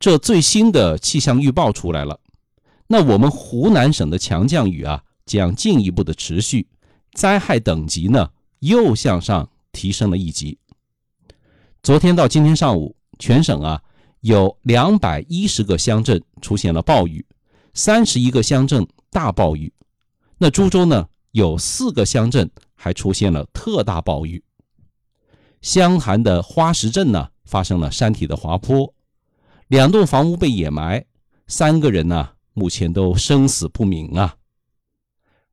这最新的气象预报出来了，那我们湖南省的强降雨啊将进一步的持续，灾害等级呢又向上提升了一级。昨天到今天上午，全省啊有两百一十个乡镇出现了暴雨，三十一个乡镇大暴雨。那株洲呢有四个乡镇还出现了特大暴雨。湘潭的花石镇呢发生了山体的滑坡。两栋房屋被掩埋，三个人呢，目前都生死不明啊。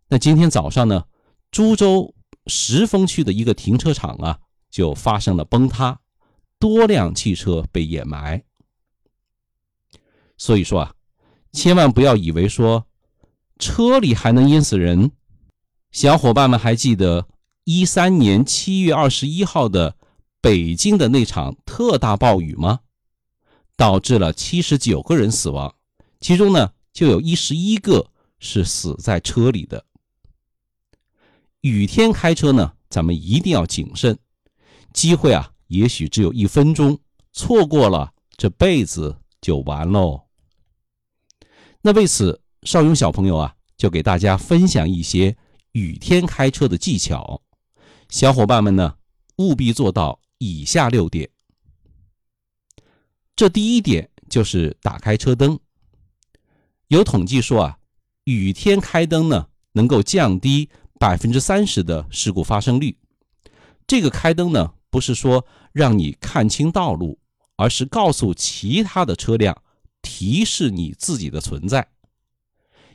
那今天早上呢，株洲石峰区的一个停车场啊，就发生了崩塌，多辆汽车被掩埋。所以说啊，千万不要以为说车里还能淹死人。小伙伴们还记得一三年七月二十一号的北京的那场特大暴雨吗？导致了七十九个人死亡，其中呢就有一十一个是死在车里的。雨天开车呢，咱们一定要谨慎，机会啊也许只有一分钟，错过了这辈子就完喽。那为此，邵勇小朋友啊就给大家分享一些雨天开车的技巧，小伙伴们呢务必做到以下六点。这第一点就是打开车灯。有统计说啊，雨天开灯呢，能够降低百分之三十的事故发生率。这个开灯呢，不是说让你看清道路，而是告诉其他的车辆，提示你自己的存在。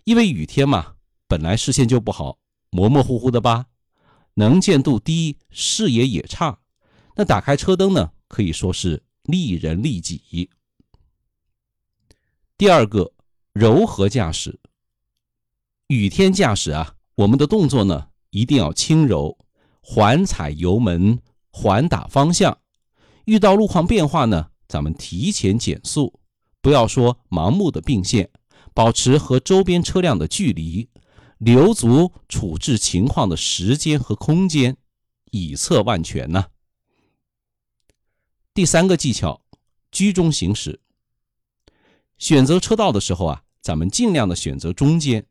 因为雨天嘛，本来视线就不好，模模糊糊的吧，能见度低，视野也差。那打开车灯呢，可以说是。利人利己。第二个，柔和驾驶。雨天驾驶啊，我们的动作呢一定要轻柔，缓踩油门，缓打方向。遇到路况变化呢，咱们提前减速，不要说盲目的并线，保持和周边车辆的距离，留足处置情况的时间和空间，以策万全呢。第三个技巧，居中行驶。选择车道的时候啊，咱们尽量的选择中间，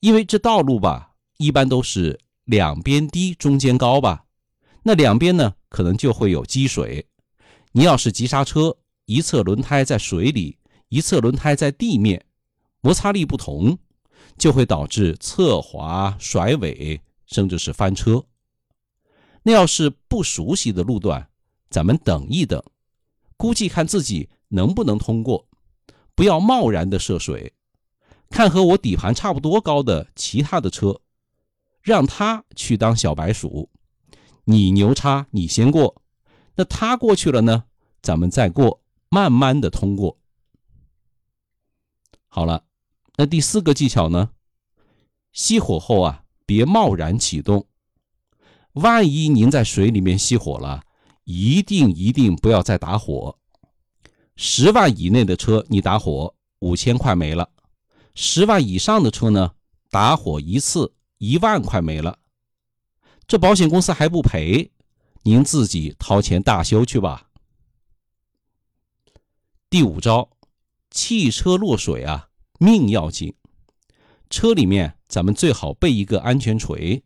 因为这道路吧，一般都是两边低，中间高吧。那两边呢，可能就会有积水。你要是急刹车，一侧轮胎在水里，一侧轮胎在地面，摩擦力不同，就会导致侧滑、甩尾，甚至是翻车。那要是不熟悉的路段，咱们等一等，估计看自己能不能通过，不要贸然的涉水。看和我底盘差不多高的其他的车，让他去当小白鼠，你牛叉，你先过。那他过去了呢，咱们再过，慢慢的通过。好了，那第四个技巧呢？熄火后啊，别贸然启动，万一您在水里面熄火了。一定一定不要再打火！十万以内的车你打火，五千块没了；十万以上的车呢，打火一次一万块没了。这保险公司还不赔，您自己掏钱大修去吧。第五招，汽车落水啊，命要紧。车里面咱们最好备一个安全锤，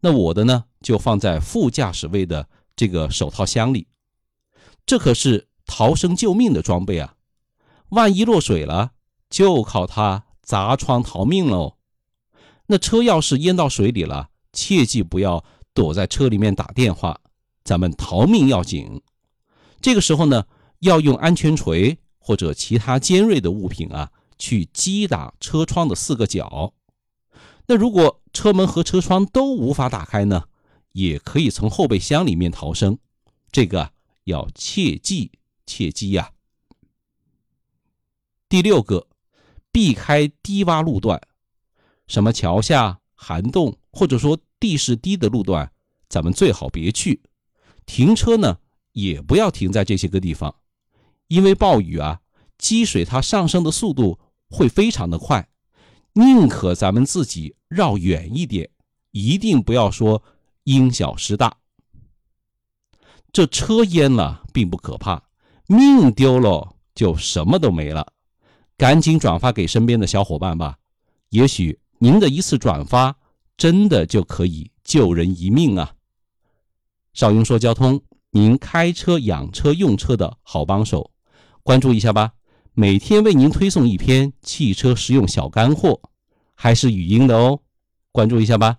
那我的呢，就放在副驾驶位的。这个手套箱里，这可是逃生救命的装备啊！万一落水了，就靠它砸窗逃命喽。那车要是淹到水里了，切记不要躲在车里面打电话，咱们逃命要紧。这个时候呢，要用安全锤或者其他尖锐的物品啊，去击打车窗的四个角。那如果车门和车窗都无法打开呢？也可以从后备箱里面逃生，这个要切记切记呀。第六个，避开低洼路段，什么桥下、涵洞或者说地势低的路段，咱们最好别去。停车呢，也不要停在这些个地方，因为暴雨啊，积水它上升的速度会非常的快，宁可咱们自己绕远一点，一定不要说。因小失大，这车淹了并不可怕，命丢了就什么都没了。赶紧转发给身边的小伙伴吧，也许您的一次转发真的就可以救人一命啊！少英说交通，您开车、养车、用车的好帮手，关注一下吧。每天为您推送一篇汽车实用小干货，还是语音的哦，关注一下吧。